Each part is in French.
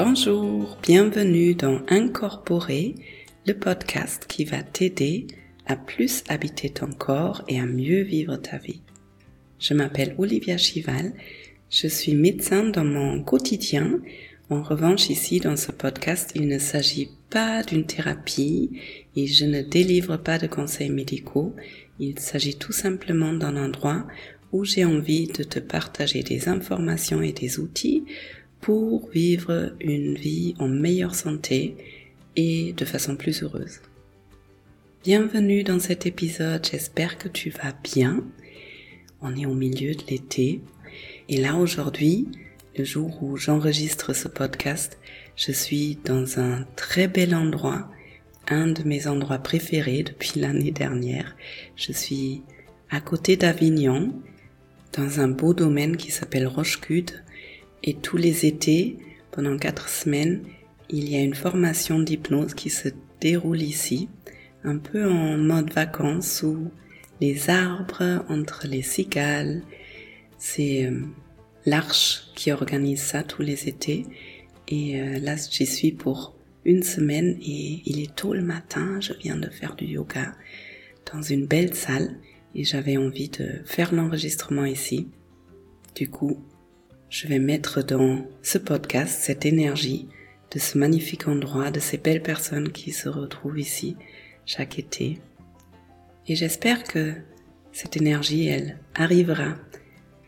Bonjour, bienvenue dans Incorporer, le podcast qui va t'aider à plus habiter ton corps et à mieux vivre ta vie. Je m'appelle Olivia Chival, je suis médecin dans mon quotidien. En revanche, ici, dans ce podcast, il ne s'agit pas d'une thérapie et je ne délivre pas de conseils médicaux. Il s'agit tout simplement d'un endroit où j'ai envie de te partager des informations et des outils pour vivre une vie en meilleure santé et de façon plus heureuse. Bienvenue dans cet épisode, j'espère que tu vas bien. On est au milieu de l'été et là aujourd'hui, le jour où j'enregistre ce podcast, je suis dans un très bel endroit, un de mes endroits préférés depuis l'année dernière. Je suis à côté d'Avignon, dans un beau domaine qui s'appelle Rochecude et tous les étés, pendant quatre semaines, il y a une formation d'hypnose qui se déroule ici, un peu en mode vacances où les arbres entre les cigales, c'est euh, l'Arche qui organise ça tous les étés. Et euh, là, j'y suis pour une semaine et il est tôt le matin, je viens de faire du yoga dans une belle salle et j'avais envie de faire l'enregistrement ici. Du coup, je vais mettre dans ce podcast cette énergie de ce magnifique endroit, de ces belles personnes qui se retrouvent ici chaque été. Et j'espère que cette énergie, elle arrivera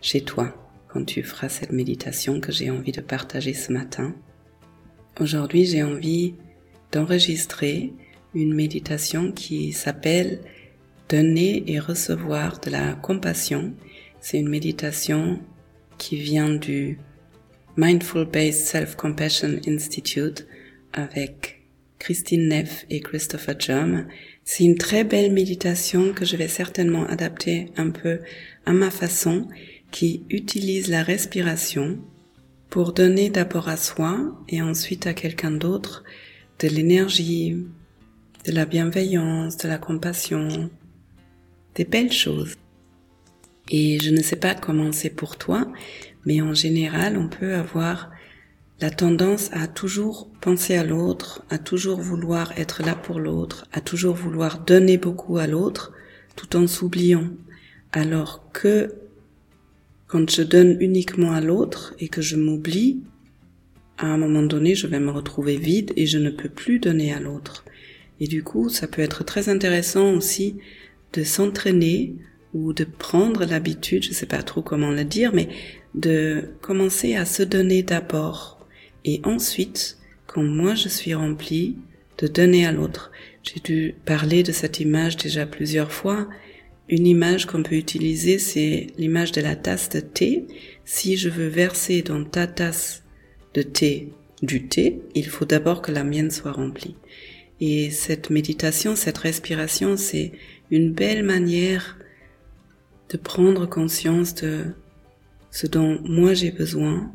chez toi quand tu feras cette méditation que j'ai envie de partager ce matin. Aujourd'hui, j'ai envie d'enregistrer une méditation qui s'appelle Donner et recevoir de la compassion. C'est une méditation qui vient du Mindful Based Self-Compassion Institute avec Christine Neff et Christopher Germ. C'est une très belle méditation que je vais certainement adapter un peu à ma façon, qui utilise la respiration pour donner d'abord à soi et ensuite à quelqu'un d'autre de l'énergie, de la bienveillance, de la compassion, des belles choses. Et je ne sais pas comment c'est pour toi, mais en général, on peut avoir la tendance à toujours penser à l'autre, à toujours vouloir être là pour l'autre, à toujours vouloir donner beaucoup à l'autre, tout en s'oubliant. Alors que quand je donne uniquement à l'autre et que je m'oublie, à un moment donné, je vais me retrouver vide et je ne peux plus donner à l'autre. Et du coup, ça peut être très intéressant aussi de s'entraîner ou de prendre l'habitude, je sais pas trop comment le dire, mais de commencer à se donner d'abord et ensuite, quand moi je suis rempli, de donner à l'autre. J'ai dû parler de cette image déjà plusieurs fois. Une image qu'on peut utiliser, c'est l'image de la tasse de thé. Si je veux verser dans ta tasse de thé du thé, il faut d'abord que la mienne soit remplie. Et cette méditation, cette respiration, c'est une belle manière de prendre conscience de ce dont moi j'ai besoin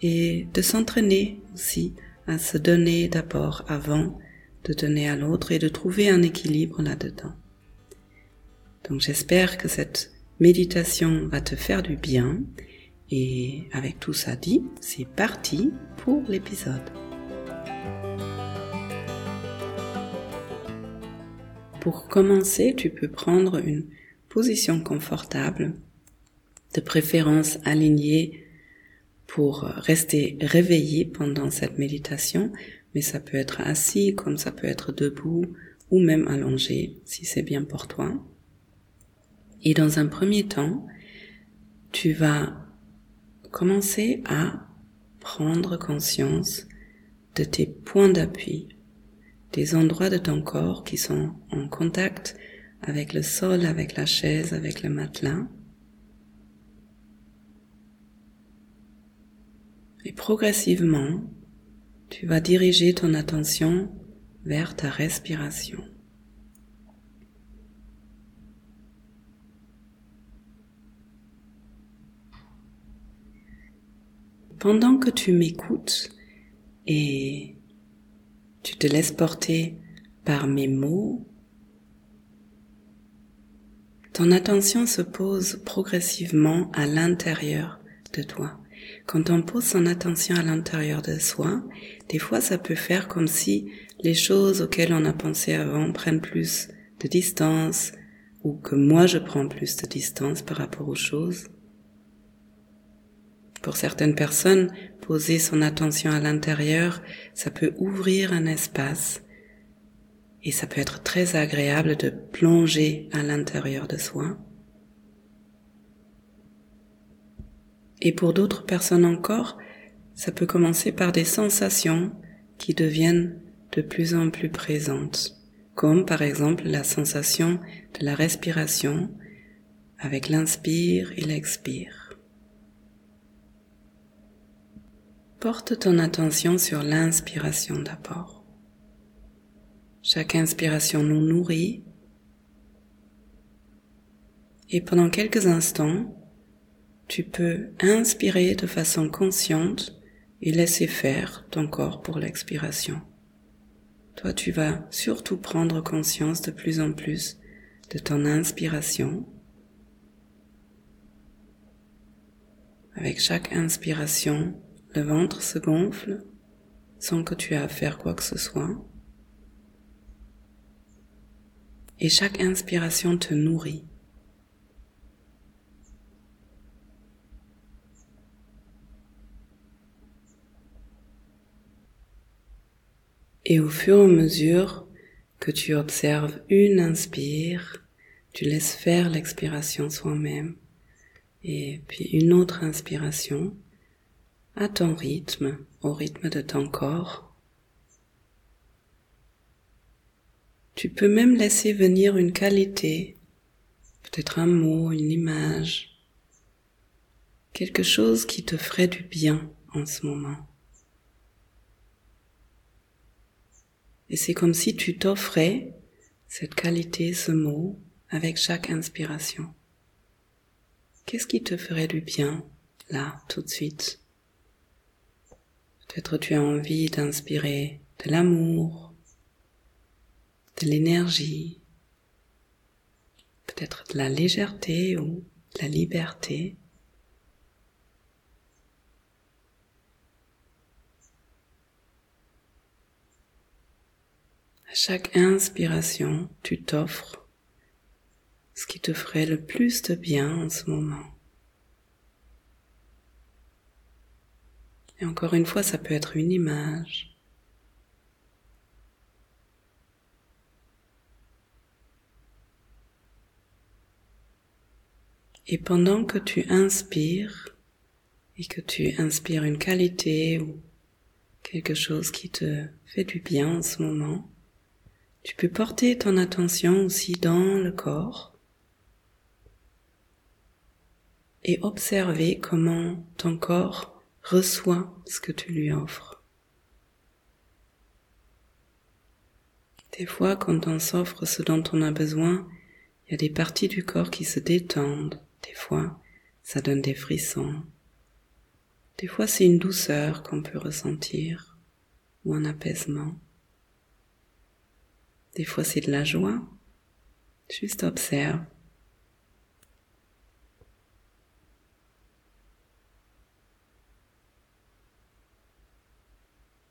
et de s'entraîner aussi à se donner d'abord avant de donner à l'autre et de trouver un équilibre là-dedans. Donc j'espère que cette méditation va te faire du bien et avec tout ça dit, c'est parti pour l'épisode. Pour commencer, tu peux prendre une position confortable, de préférence alignée pour rester réveillé pendant cette méditation, mais ça peut être assis comme ça peut être debout ou même allongé si c'est bien pour toi. Et dans un premier temps, tu vas commencer à prendre conscience de tes points d'appui des endroits de ton corps qui sont en contact avec le sol, avec la chaise, avec le matelas. Et progressivement, tu vas diriger ton attention vers ta respiration. Pendant que tu m'écoutes et tu te laisses porter par mes mots. Ton attention se pose progressivement à l'intérieur de toi. Quand on pose son attention à l'intérieur de soi, des fois ça peut faire comme si les choses auxquelles on a pensé avant prennent plus de distance ou que moi je prends plus de distance par rapport aux choses. Pour certaines personnes, poser son attention à l'intérieur, ça peut ouvrir un espace et ça peut être très agréable de plonger à l'intérieur de soi. Et pour d'autres personnes encore, ça peut commencer par des sensations qui deviennent de plus en plus présentes, comme par exemple la sensation de la respiration avec l'inspire et l'expire. Porte ton attention sur l'inspiration d'abord. Chaque inspiration nous nourrit et pendant quelques instants, tu peux inspirer de façon consciente et laisser faire ton corps pour l'expiration. Toi, tu vas surtout prendre conscience de plus en plus de ton inspiration. Avec chaque inspiration, le ventre se gonfle sans que tu aies à faire quoi que ce soit. Et chaque inspiration te nourrit. Et au fur et à mesure que tu observes une inspire, tu laisses faire l'expiration soi-même. Et puis une autre inspiration à ton rythme, au rythme de ton corps. Tu peux même laisser venir une qualité, peut-être un mot, une image, quelque chose qui te ferait du bien en ce moment. Et c'est comme si tu t'offrais cette qualité, ce mot, avec chaque inspiration. Qu'est-ce qui te ferait du bien, là, tout de suite? Peut-être tu as envie d'inspirer de l'amour, de l'énergie, peut-être de la légèreté ou de la liberté. À chaque inspiration, tu t'offres ce qui te ferait le plus de bien en ce moment. Et encore une fois, ça peut être une image. Et pendant que tu inspires et que tu inspires une qualité ou quelque chose qui te fait du bien en ce moment, tu peux porter ton attention aussi dans le corps et observer comment ton corps reçoit ce que tu lui offres. Des fois, quand on s'offre ce dont on a besoin, il y a des parties du corps qui se détendent. Des fois, ça donne des frissons. Des fois, c'est une douceur qu'on peut ressentir ou un apaisement. Des fois c'est de la joie. Juste observe.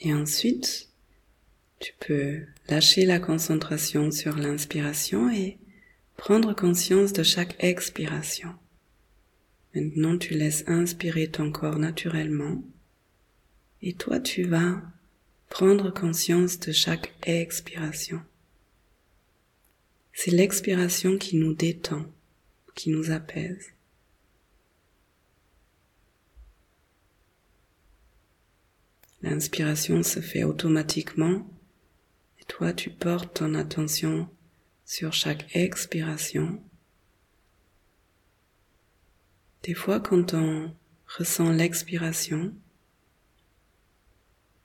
Et ensuite, tu peux lâcher la concentration sur l'inspiration et prendre conscience de chaque expiration. Maintenant, tu laisses inspirer ton corps naturellement et toi, tu vas prendre conscience de chaque expiration. C'est l'expiration qui nous détend, qui nous apaise. L'inspiration se fait automatiquement et toi tu portes ton attention sur chaque expiration. Des fois quand on ressent l'expiration,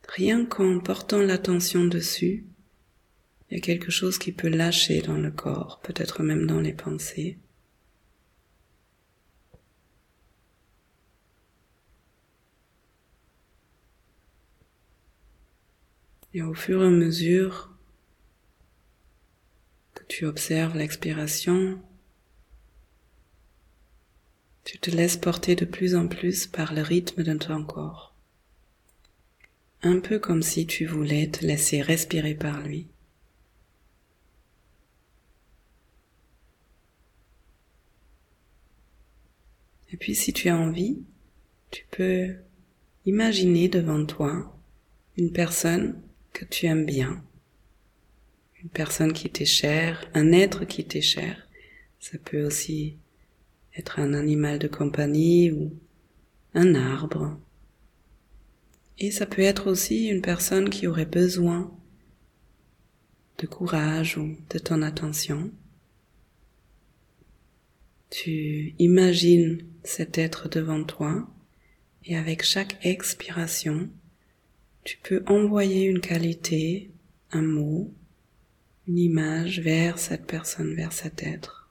rien qu'en portant l'attention dessus, il y a quelque chose qui peut lâcher dans le corps, peut-être même dans les pensées. Et au fur et à mesure tu observes l'expiration, Tu te laisses porter de plus en plus par le rythme de ton corps. Un peu comme si tu voulais te laisser respirer par lui. Et puis si tu as envie, tu peux imaginer devant toi une personne que tu aimes bien, une personne qui t'est chère, un être qui t'est cher. Ça peut aussi être un animal de compagnie ou un arbre. Et ça peut être aussi une personne qui aurait besoin de courage ou de ton attention. Tu imagines cet être devant toi et avec chaque expiration, tu peux envoyer une qualité, un mot, une image vers cette personne, vers cet être.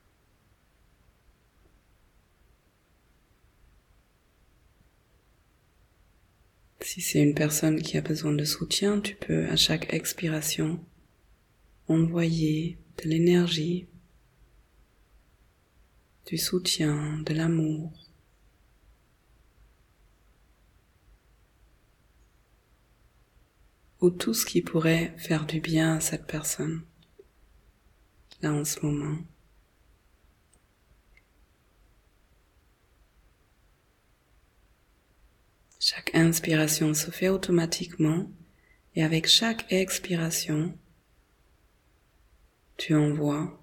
Si c'est une personne qui a besoin de soutien, tu peux à chaque expiration envoyer de l'énergie, du soutien, de l'amour. ou tout ce qui pourrait faire du bien à cette personne, en ce moment. Chaque inspiration se fait automatiquement et avec chaque expiration, tu envoies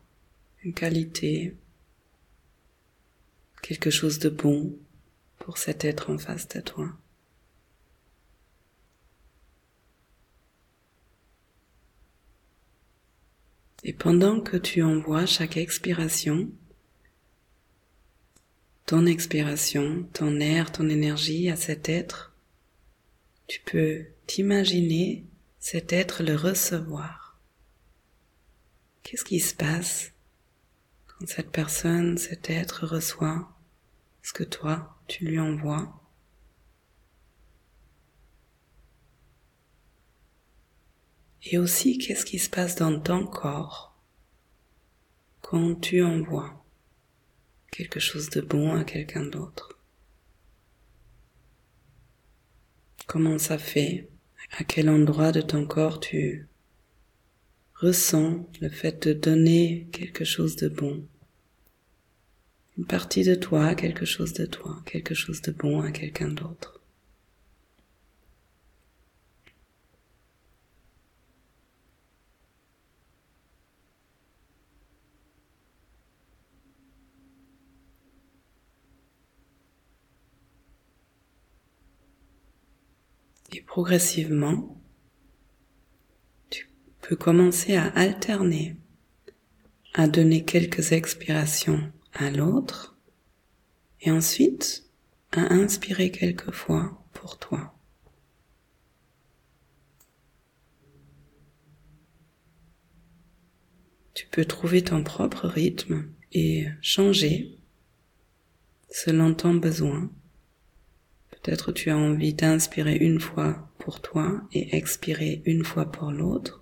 une qualité, quelque chose de bon pour cet être en face de toi. Et pendant que tu envoies chaque expiration, ton expiration, ton air, ton énergie à cet être, tu peux t'imaginer cet être le recevoir. Qu'est-ce qui se passe quand cette personne, cet être reçoit ce que toi, tu lui envoies? Et aussi, qu'est-ce qui se passe dans ton corps quand tu envoies quelque chose de bon à quelqu'un d'autre? Comment ça fait? À quel endroit de ton corps tu ressens le fait de donner quelque chose de bon? Une partie de toi, quelque chose de toi, quelque chose de bon à quelqu'un d'autre Et progressivement, tu peux commencer à alterner, à donner quelques expirations à l'autre et ensuite à inspirer quelquefois pour toi. Tu peux trouver ton propre rythme et changer selon ton besoin Peut-être tu as envie d'inspirer une fois pour toi et expirer une fois pour l'autre.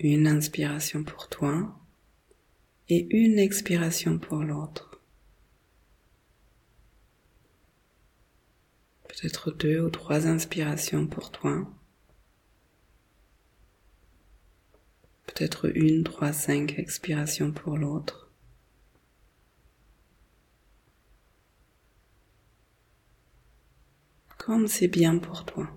Une inspiration pour toi et une expiration pour l'autre. Peut-être deux ou trois inspirations pour toi. Peut-être une, trois, cinq expirations pour l'autre. Comme c'est bien pour toi.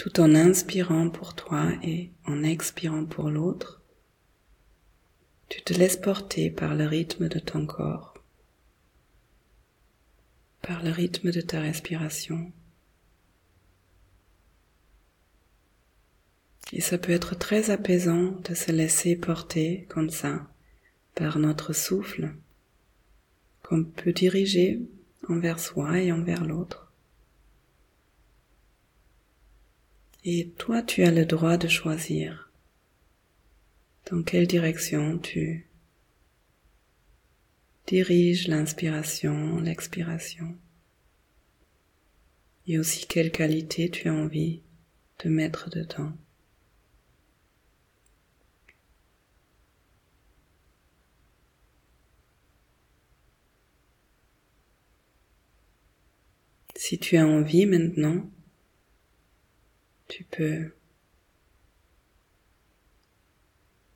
Tout en inspirant pour toi et en expirant pour l'autre, tu te laisses porter par le rythme de ton corps, par le rythme de ta respiration. Et ça peut être très apaisant de se laisser porter comme ça par notre souffle qu'on peut diriger envers soi et envers l'autre. Et toi, tu as le droit de choisir dans quelle direction tu diriges l'inspiration, l'expiration. Et aussi quelle qualité tu as envie de mettre dedans. Si tu as envie maintenant, tu peux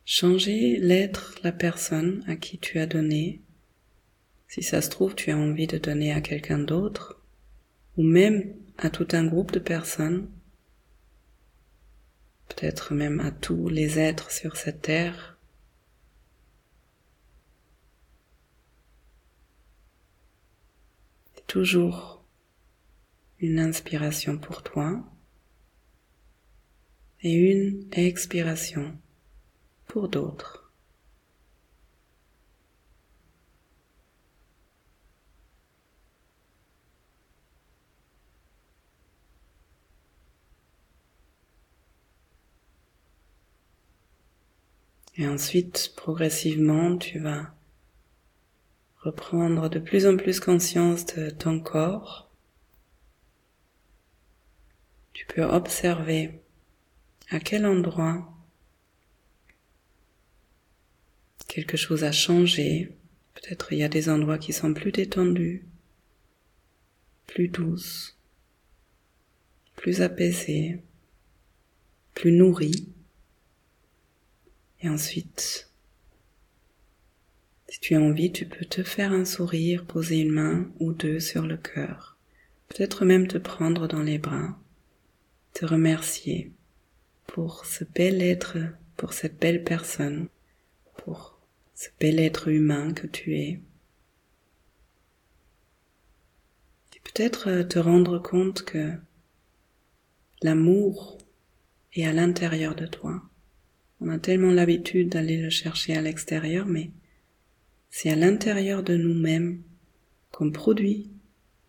changer l'être, la personne à qui tu as donné. Si ça se trouve, tu as envie de donner à quelqu'un d'autre, ou même à tout un groupe de personnes, peut-être même à tous les êtres sur cette terre. toujours une inspiration pour toi et une expiration pour d'autres. Et ensuite, progressivement, tu vas reprendre de plus en plus conscience de ton corps tu peux observer à quel endroit quelque chose a changé? Peut-être il y a des endroits qui sont plus détendus, plus douces, plus apaisés, plus nourris. Et ensuite, si tu as envie, tu peux te faire un sourire, poser une main ou deux sur le cœur, peut-être même te prendre dans les bras te remercier pour ce bel être, pour cette belle personne, pour ce bel être humain que tu es. Et peut-être euh, te rendre compte que l'amour est à l'intérieur de toi. On a tellement l'habitude d'aller le chercher à l'extérieur, mais c'est à l'intérieur de nous-mêmes qu'on produit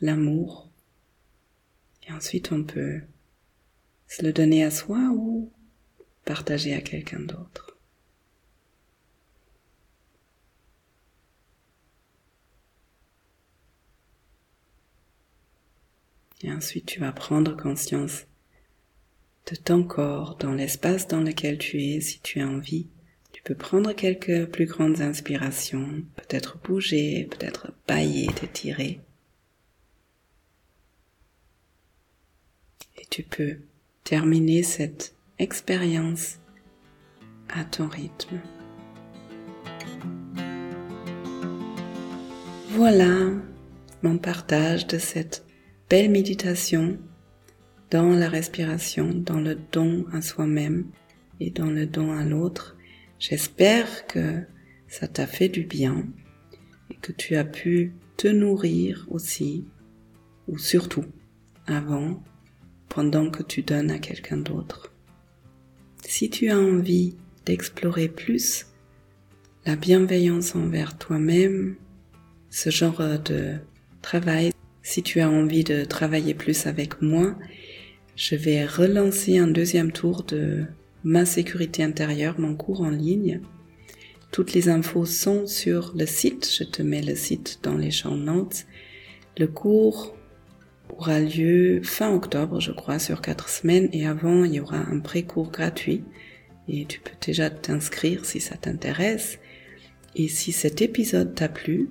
l'amour. Et ensuite on peut le donner à soi ou partager à quelqu'un d'autre. Et ensuite, tu vas prendre conscience de ton corps dans l'espace dans lequel tu es, si tu as envie. Tu peux prendre quelques plus grandes inspirations, peut-être bouger, peut-être bailler, t'étirer. Et tu peux terminer cette expérience à ton rythme. Voilà mon partage de cette belle méditation dans la respiration, dans le don à soi-même et dans le don à l'autre. J'espère que ça t'a fait du bien et que tu as pu te nourrir aussi, ou surtout avant pendant que tu donnes à quelqu'un d'autre. Si tu as envie d'explorer plus la bienveillance envers toi-même, ce genre de travail, si tu as envie de travailler plus avec moi, je vais relancer un deuxième tour de ma sécurité intérieure, mon cours en ligne. Toutes les infos sont sur le site, je te mets le site dans les champs notes. Le cours aura lieu fin octobre, je crois, sur quatre semaines. Et avant, il y aura un pré-cours gratuit. Et tu peux déjà t'inscrire si ça t'intéresse. Et si cet épisode t'a plu,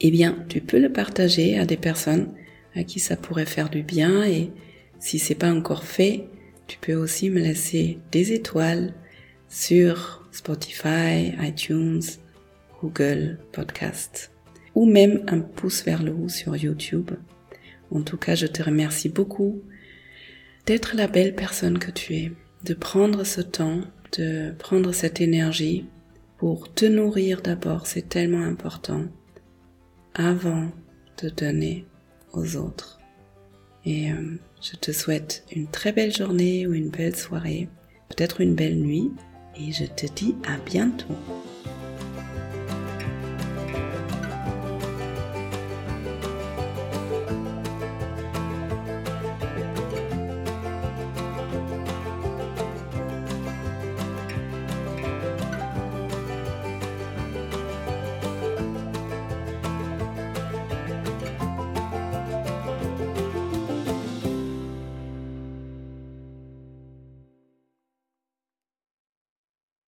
eh bien, tu peux le partager à des personnes à qui ça pourrait faire du bien. Et si c'est pas encore fait, tu peux aussi me laisser des étoiles sur Spotify, iTunes, Google Podcast ou même un pouce vers le haut sur YouTube. En tout cas, je te remercie beaucoup d'être la belle personne que tu es, de prendre ce temps, de prendre cette énergie pour te nourrir d'abord, c'est tellement important, avant de donner aux autres. Et euh, je te souhaite une très belle journée ou une belle soirée, peut-être une belle nuit, et je te dis à bientôt.